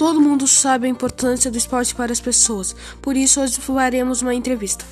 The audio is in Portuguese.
Todo mundo sabe a importância do esporte para as pessoas, por isso hoje faremos uma entrevista.